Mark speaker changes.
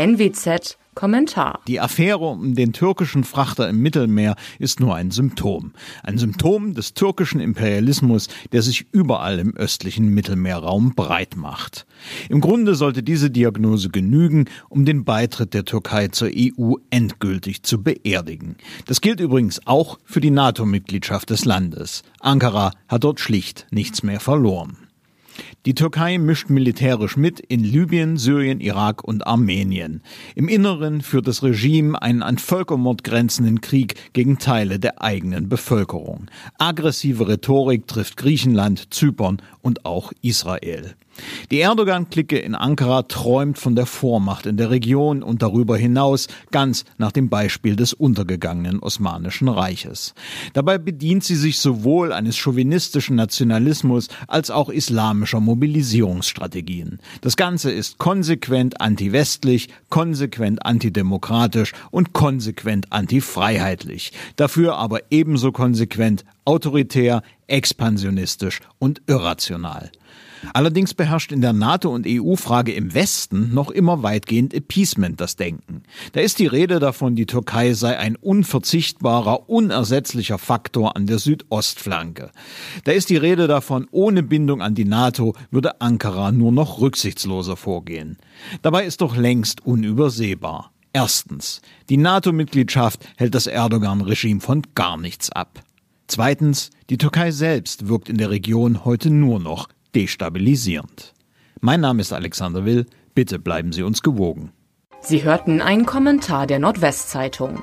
Speaker 1: NWZ Kommentar.
Speaker 2: Die Affäre um den türkischen Frachter im Mittelmeer ist nur ein Symptom. Ein Symptom des türkischen Imperialismus, der sich überall im östlichen Mittelmeerraum breit macht. Im Grunde sollte diese Diagnose genügen, um den Beitritt der Türkei zur EU endgültig zu beerdigen. Das gilt übrigens auch für die NATO-Mitgliedschaft des Landes. Ankara hat dort schlicht nichts mehr verloren. Die Türkei mischt militärisch mit in Libyen, Syrien, Irak und Armenien. Im Inneren führt das Regime einen an Völkermord grenzenden Krieg gegen Teile der eigenen Bevölkerung. Aggressive Rhetorik trifft Griechenland, Zypern und auch Israel. Die Erdogan-Clique in Ankara träumt von der Vormacht in der Region und darüber hinaus, ganz nach dem Beispiel des untergegangenen Osmanischen Reiches. Dabei bedient sie sich sowohl eines chauvinistischen Nationalismus als auch islamischer Mobilisierungsstrategien. Das Ganze ist konsequent anti-westlich, konsequent antidemokratisch und konsequent antifreiheitlich. Dafür aber ebenso konsequent autoritär, expansionistisch und irrational. Allerdings beherrscht in der NATO- und EU-Frage im Westen noch immer weitgehend Appeasement das Denken. Da ist die Rede davon, die Türkei sei ein unverzichtbarer, unersetzlicher Faktor an der Südostflanke. Da ist die Rede davon, ohne Bindung an die NATO würde Ankara nur noch rücksichtsloser vorgehen. Dabei ist doch längst unübersehbar. Erstens, die NATO-Mitgliedschaft hält das Erdogan-Regime von gar nichts ab. Zweitens, die Türkei selbst wirkt in der Region heute nur noch destabilisierend. Mein Name ist Alexander Will. Bitte bleiben Sie uns gewogen.
Speaker 1: Sie hörten einen Kommentar der Nordwestzeitung.